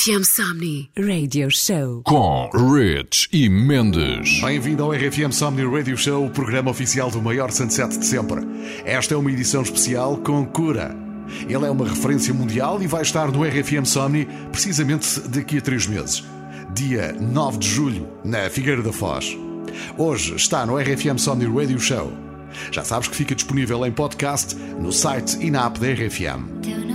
RFM Somni Radio Show com Rich e Mendes. Bem-vindo ao RFM Somni Radio Show, o programa oficial do maior sunset de sempre. Esta é uma edição especial com Cura. Ele é uma referência mundial e vai estar no RFM Somni precisamente daqui a três meses. Dia 9 de julho, na Figueira da Foz. Hoje está no RFM Somni Radio Show. Já sabes que fica disponível em podcast no site e na app da RFM.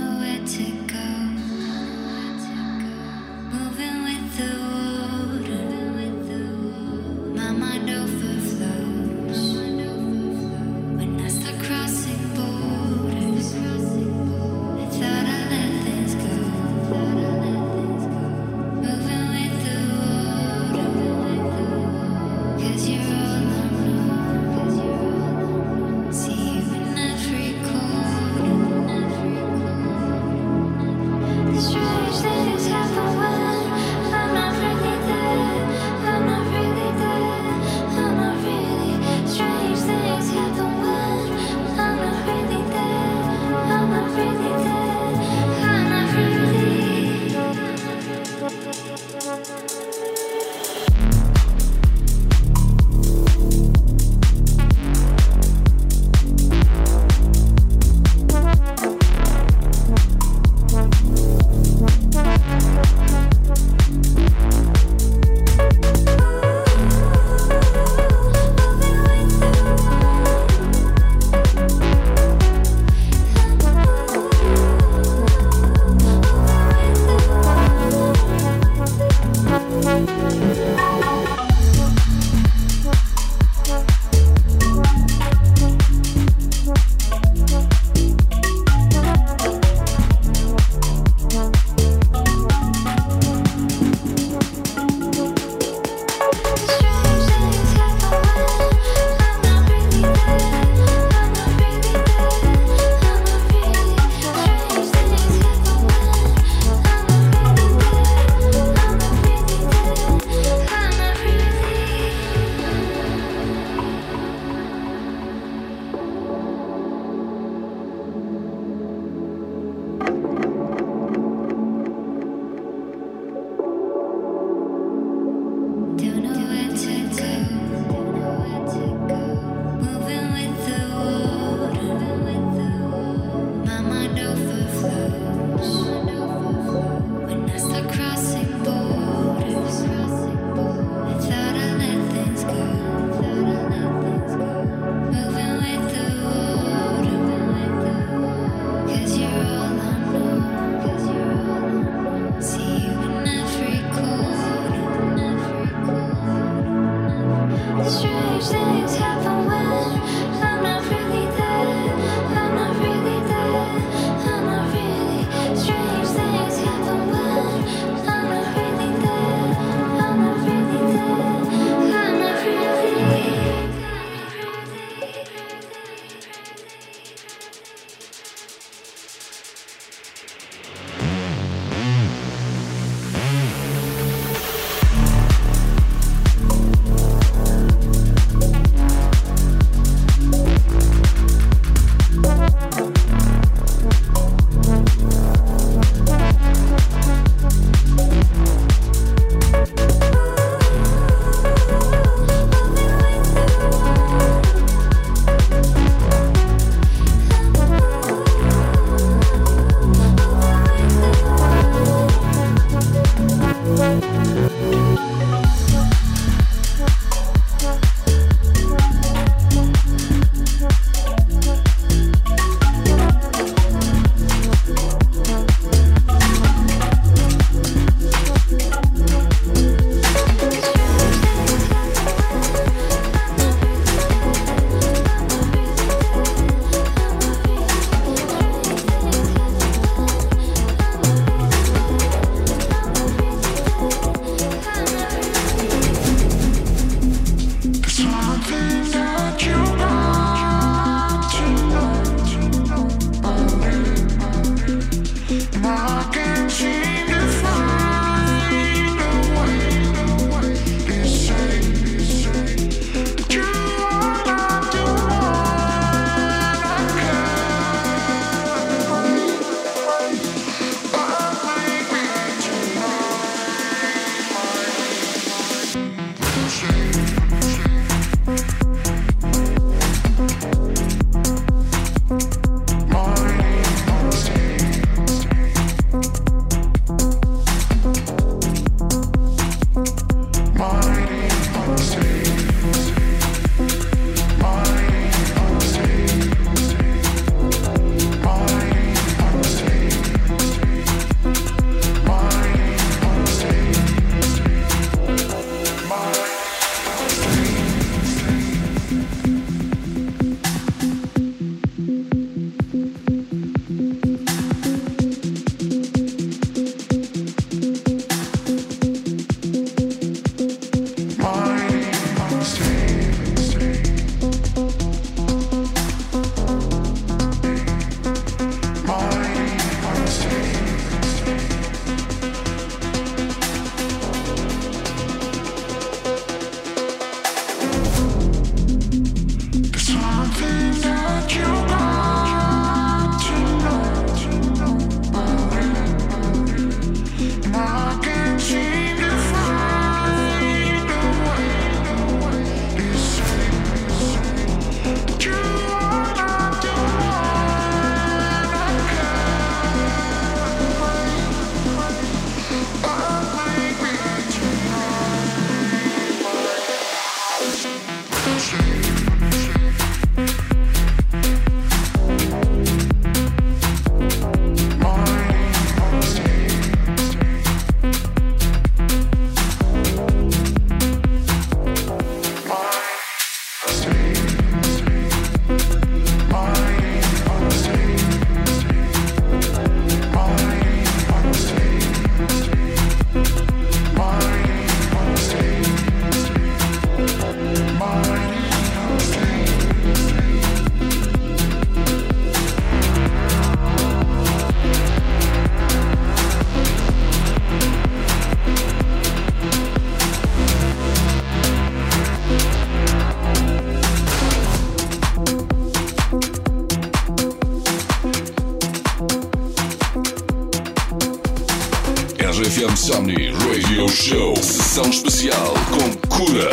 Insomni Radio Show, sessão especial com cura.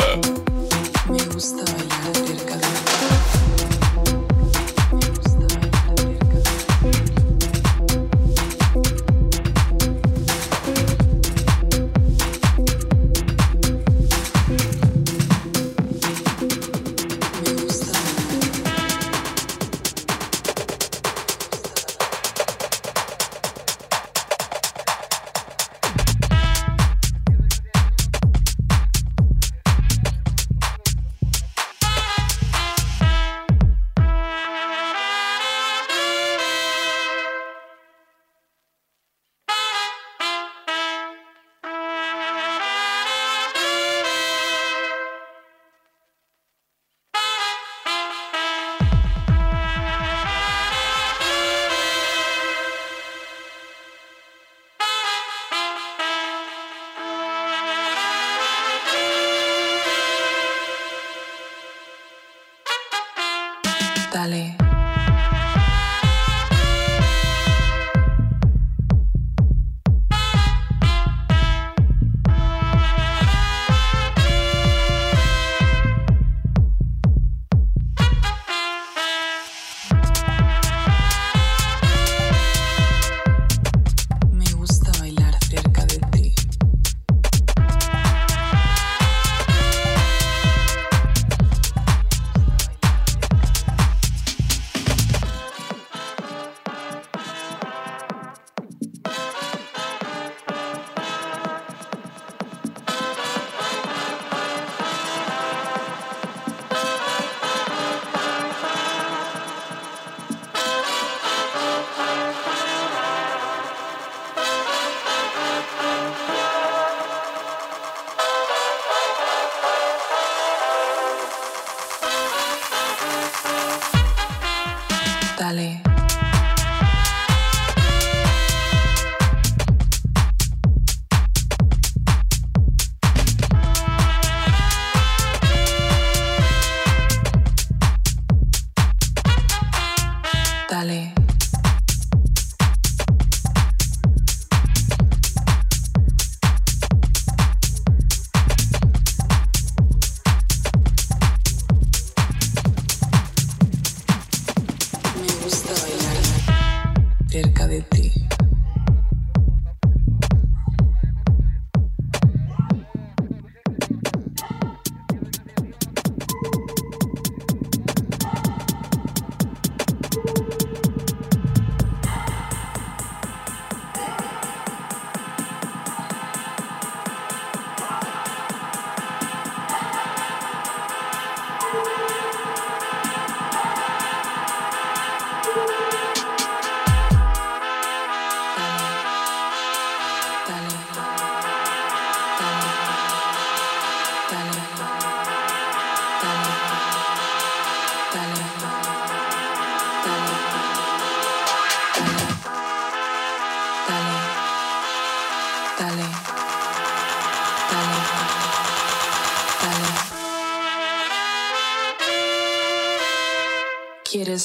Me gusta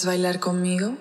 Bailar conmigo?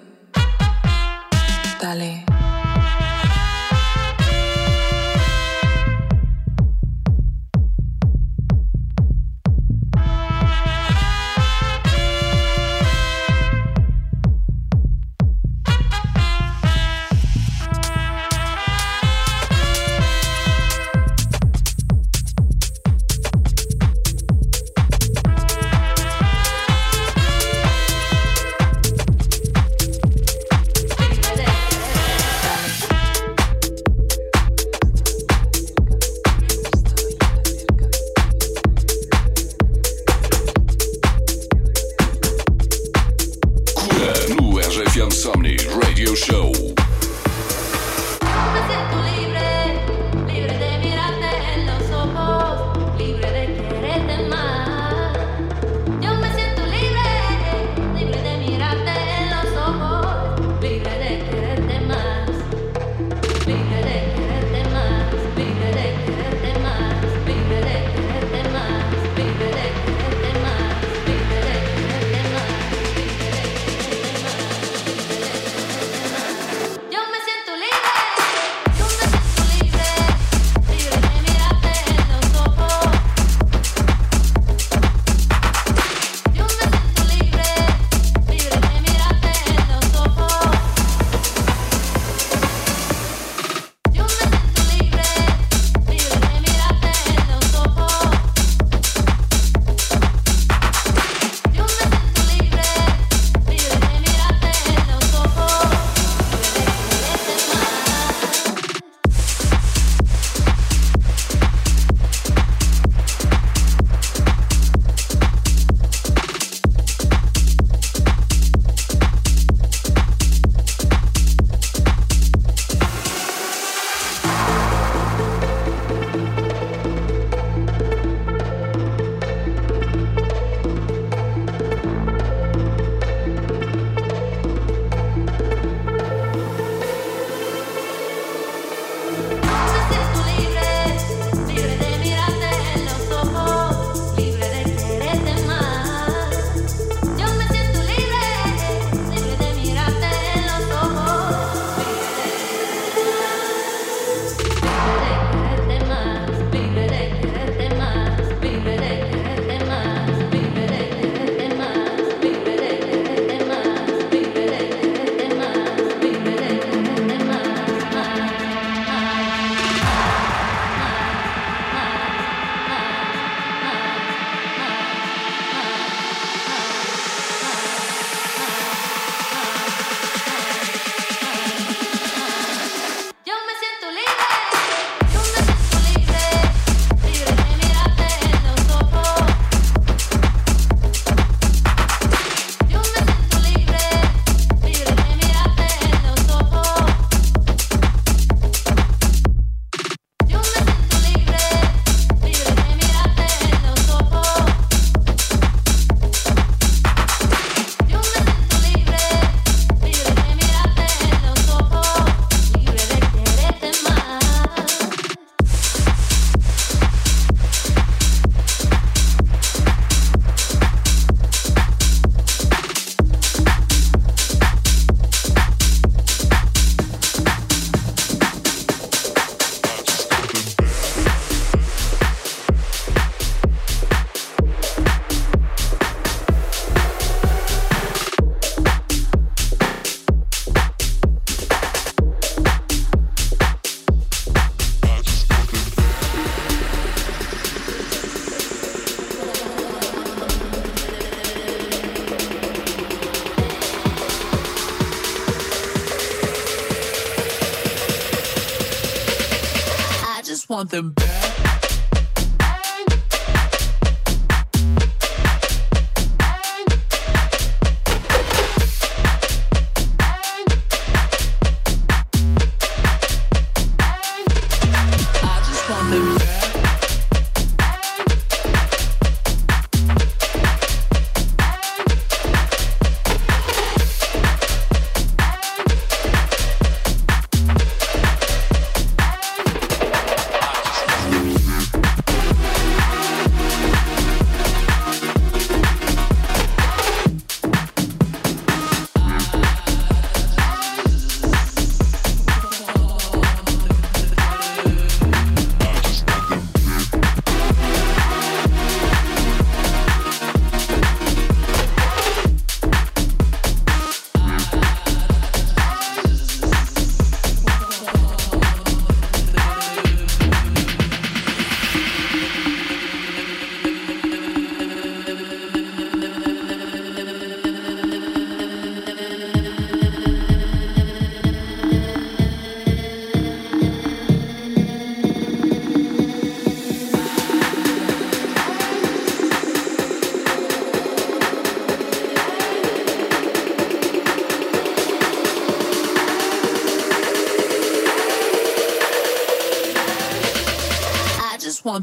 Them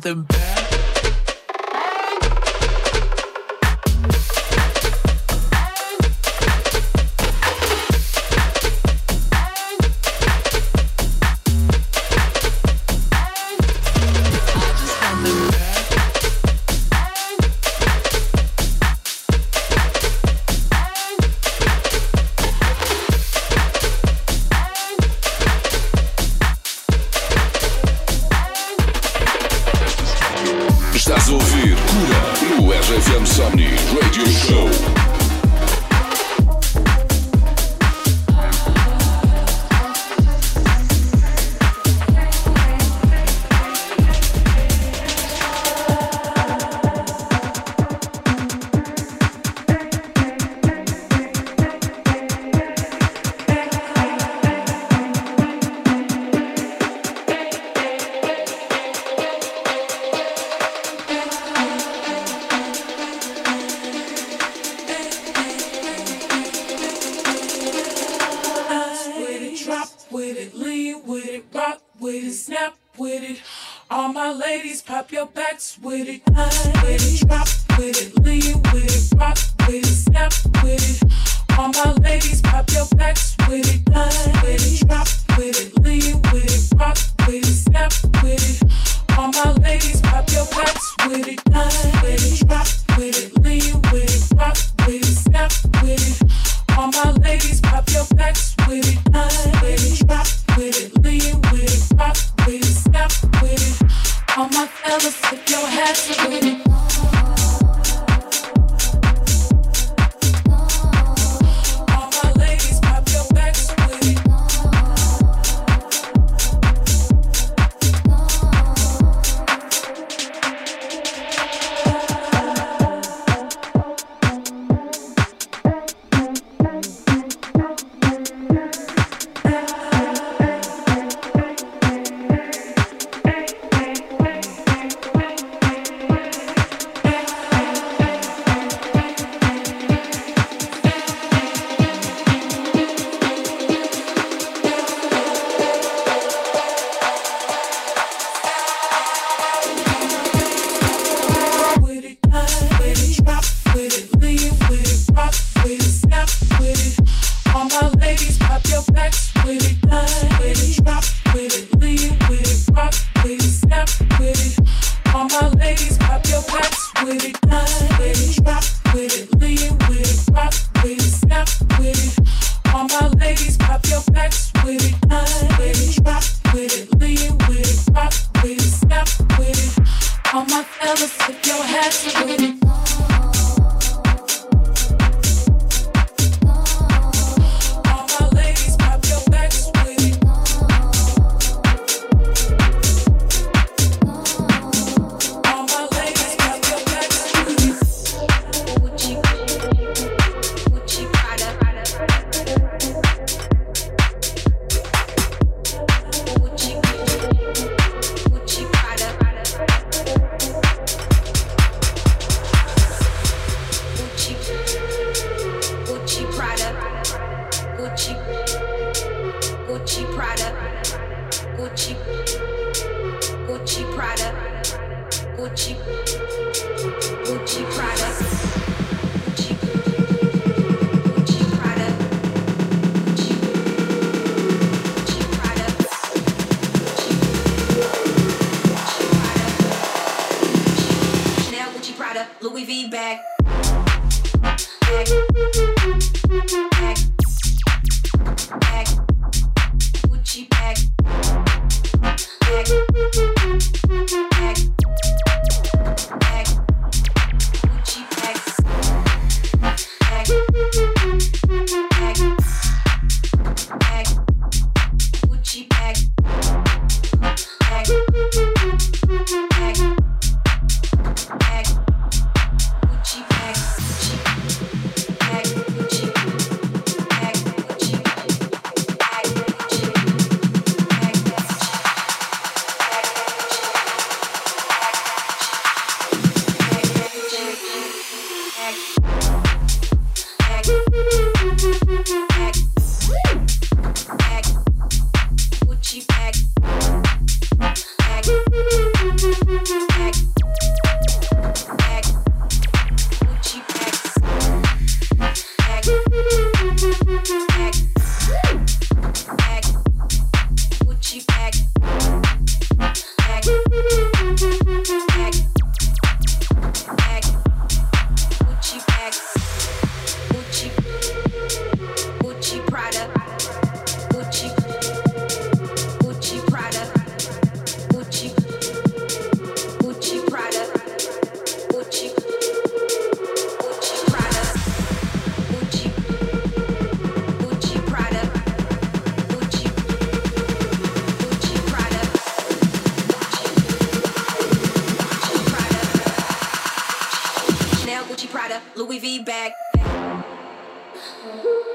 something Mm-hmm.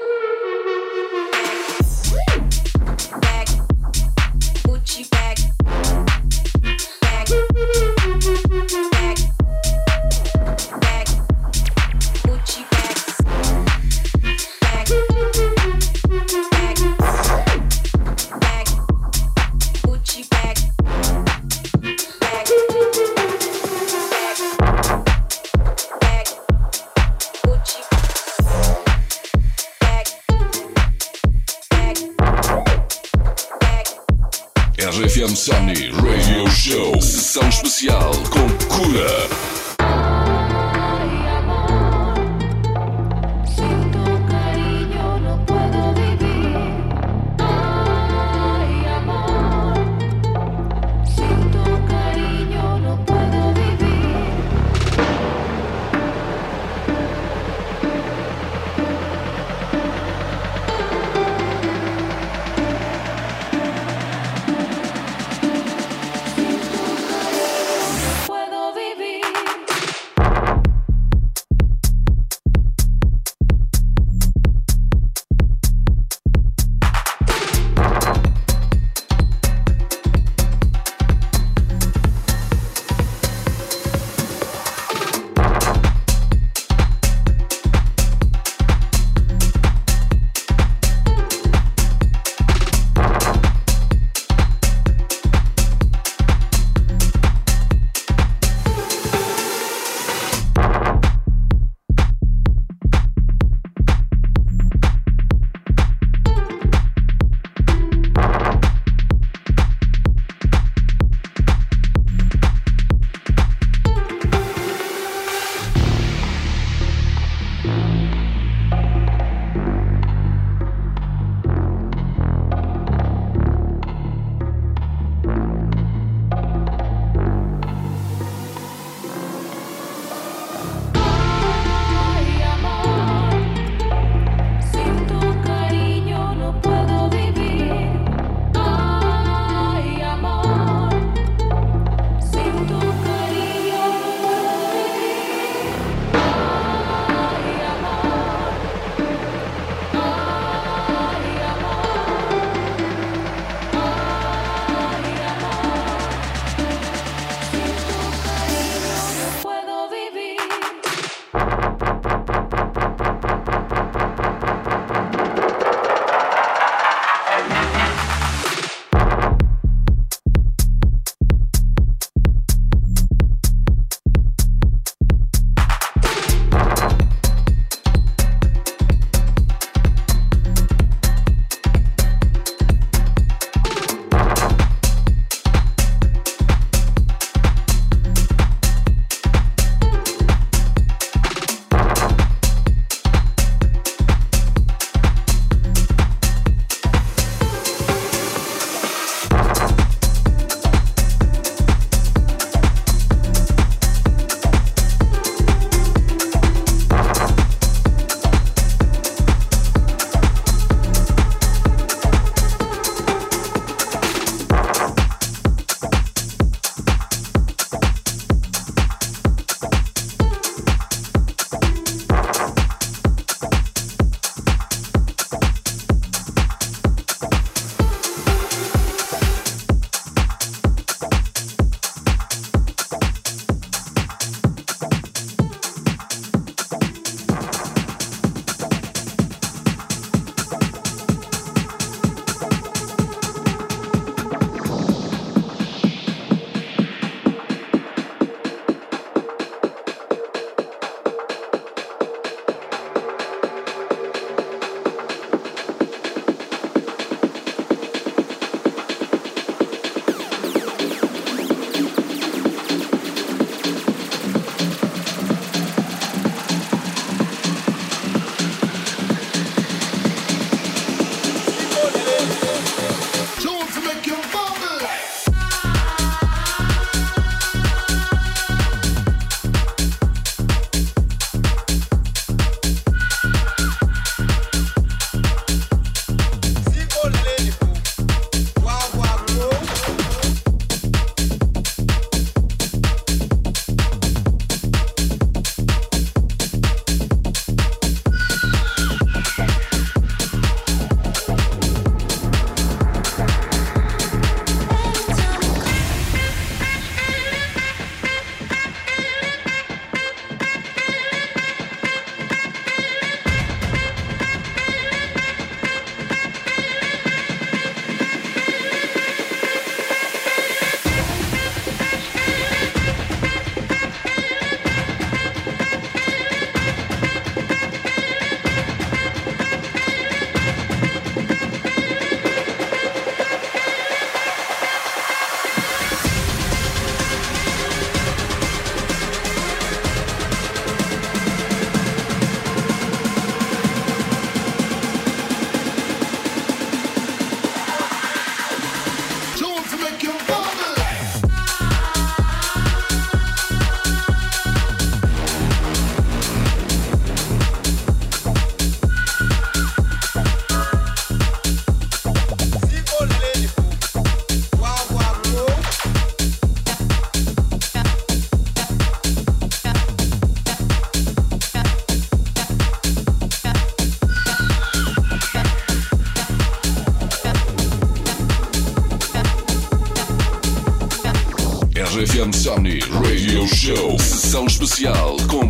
comercial com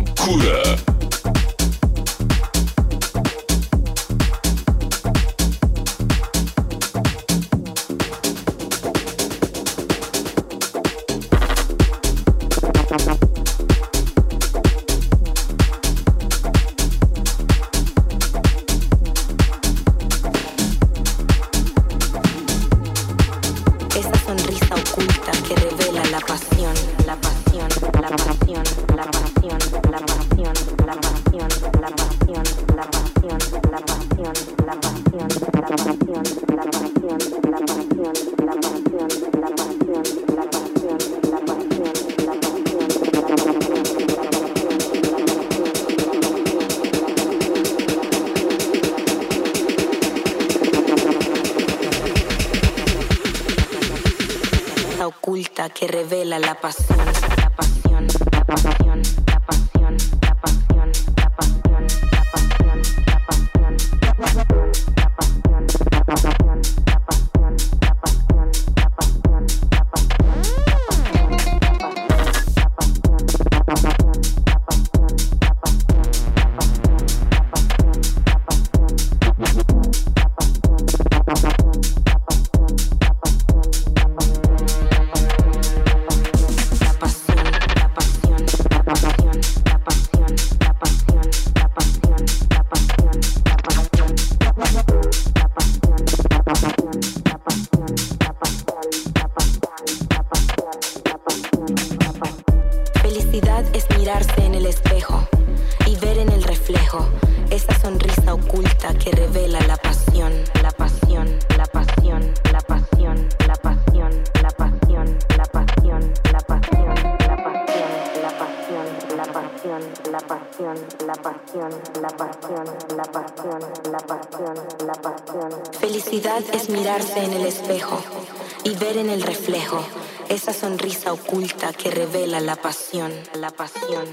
sonrisa oculta que revela la pasión, la pasión.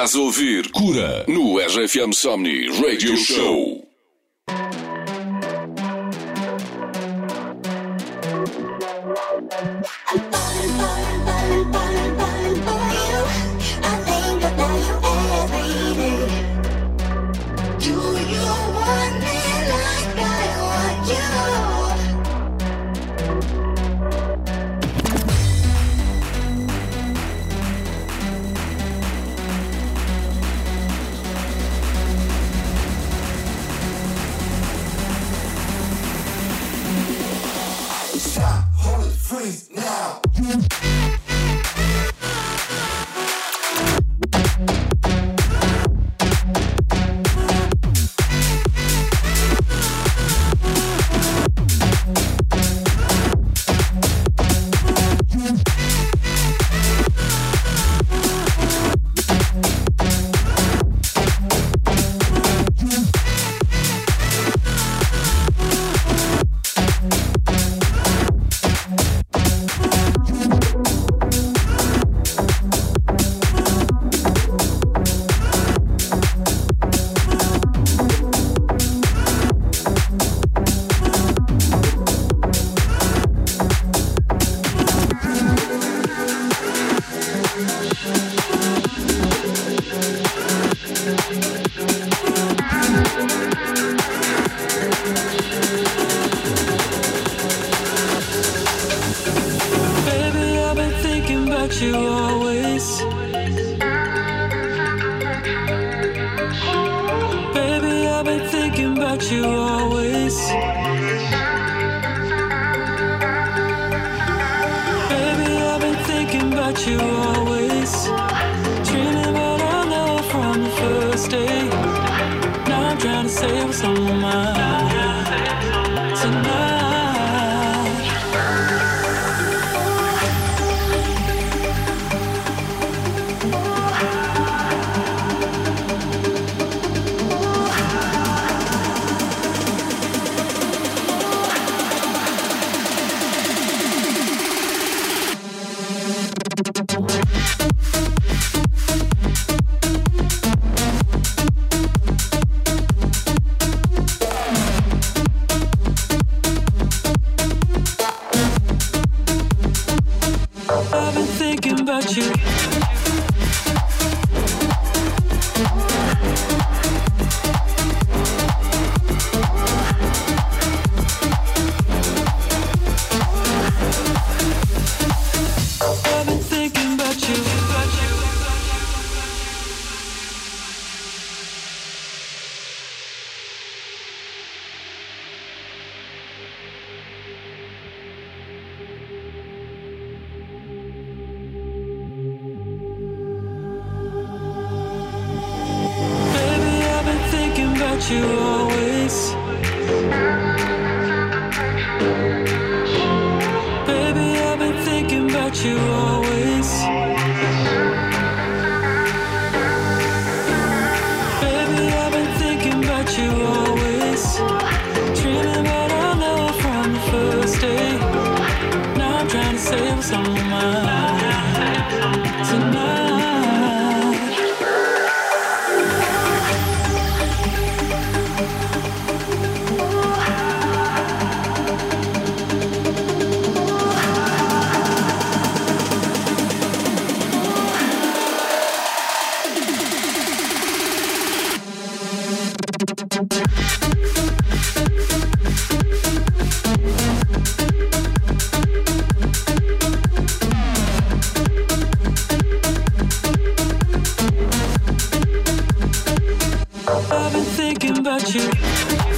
Estás a ouvir Cura no RFM Somni Radio Show. Thinking about you.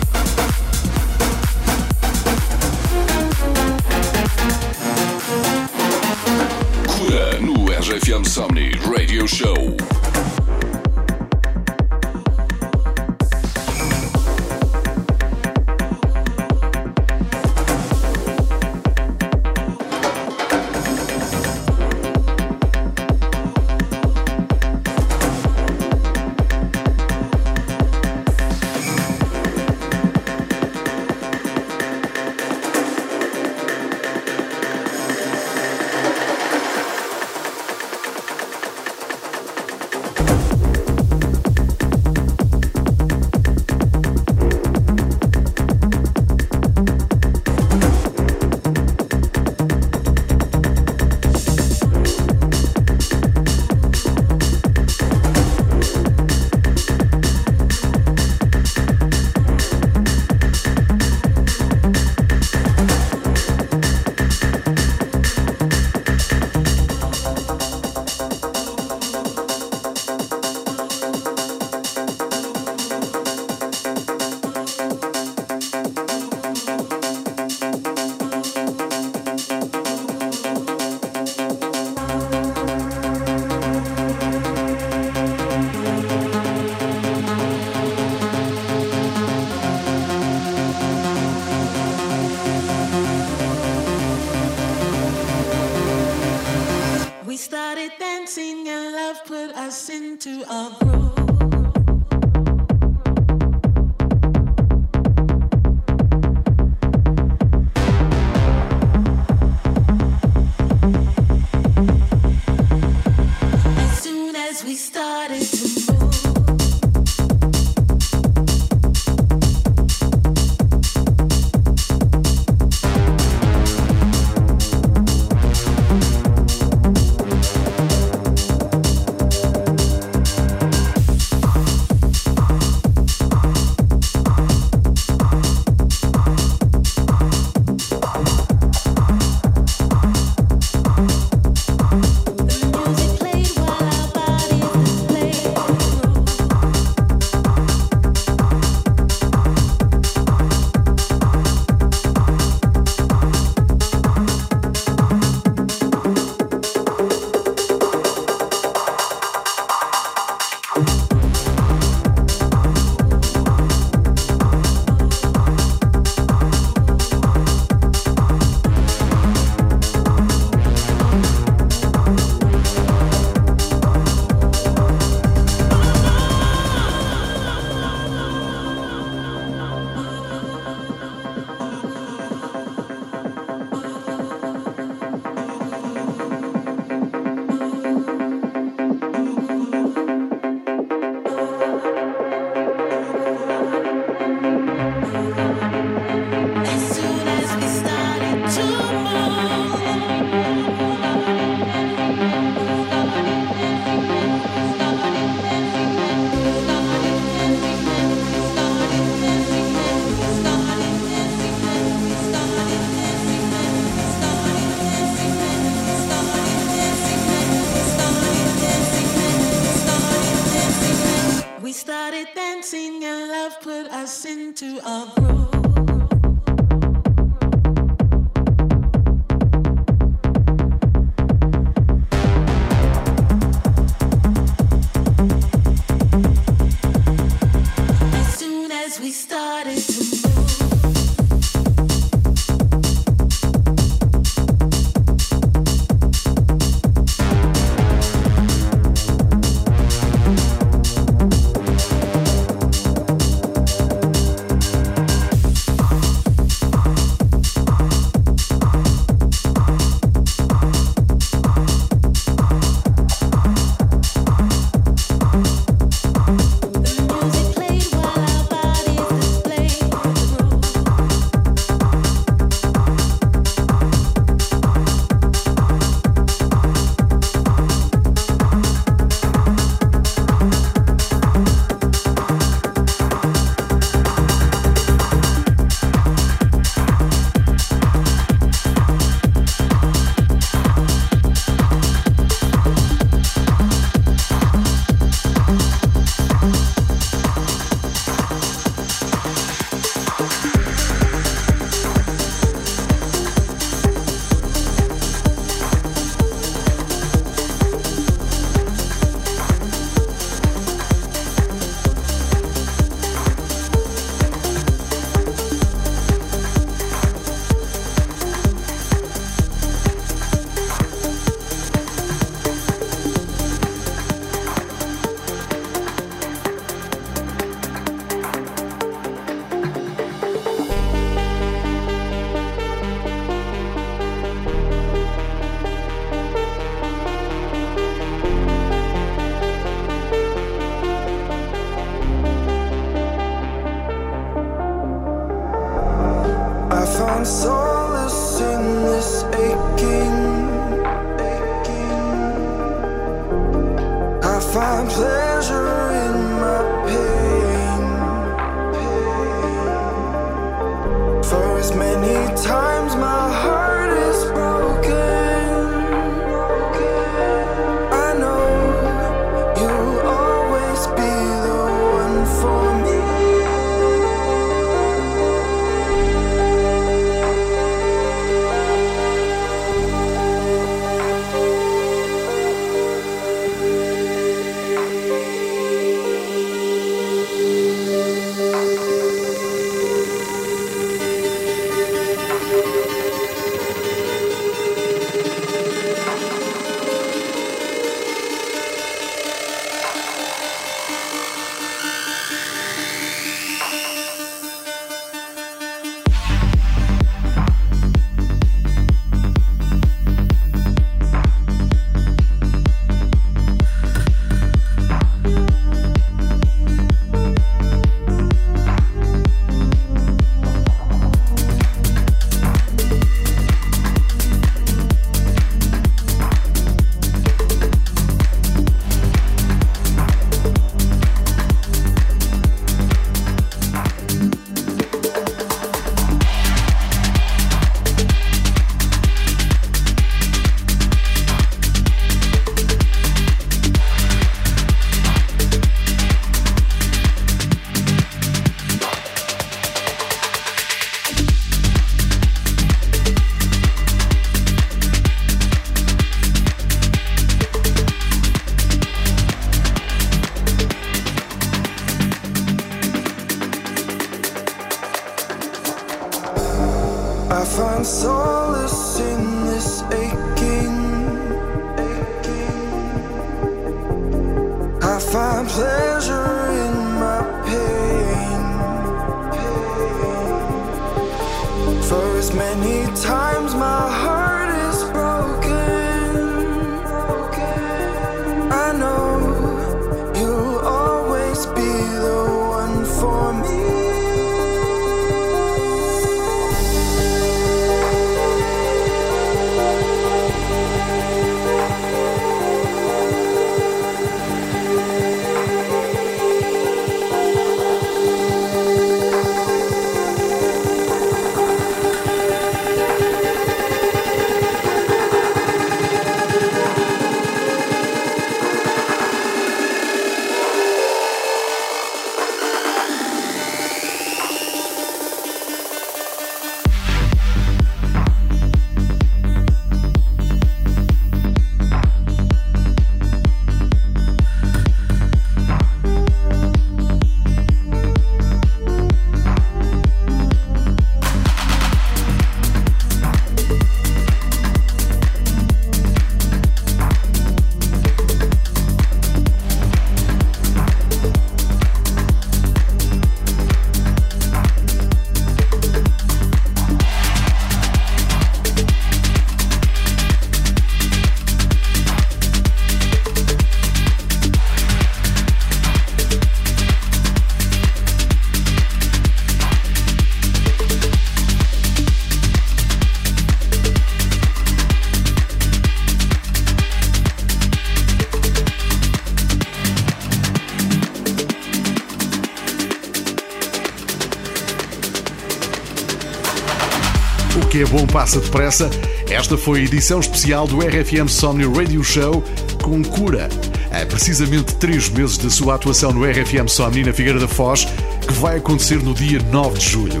É bom passa depressa. Esta foi a edição especial do RFM Somni Radio Show com Cura. Há precisamente três meses da sua atuação no RFM Somni na Figueira da Foz, que vai acontecer no dia 9 de julho.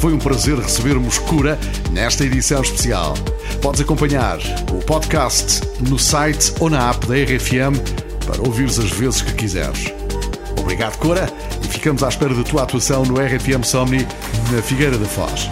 Foi um prazer recebermos Cura nesta edição especial. Podes acompanhar o podcast no site ou na app da RFM para ouvires as vezes que quiseres. Obrigado, Cura, e ficamos à espera da tua atuação no RFM Somni na Figueira da Foz.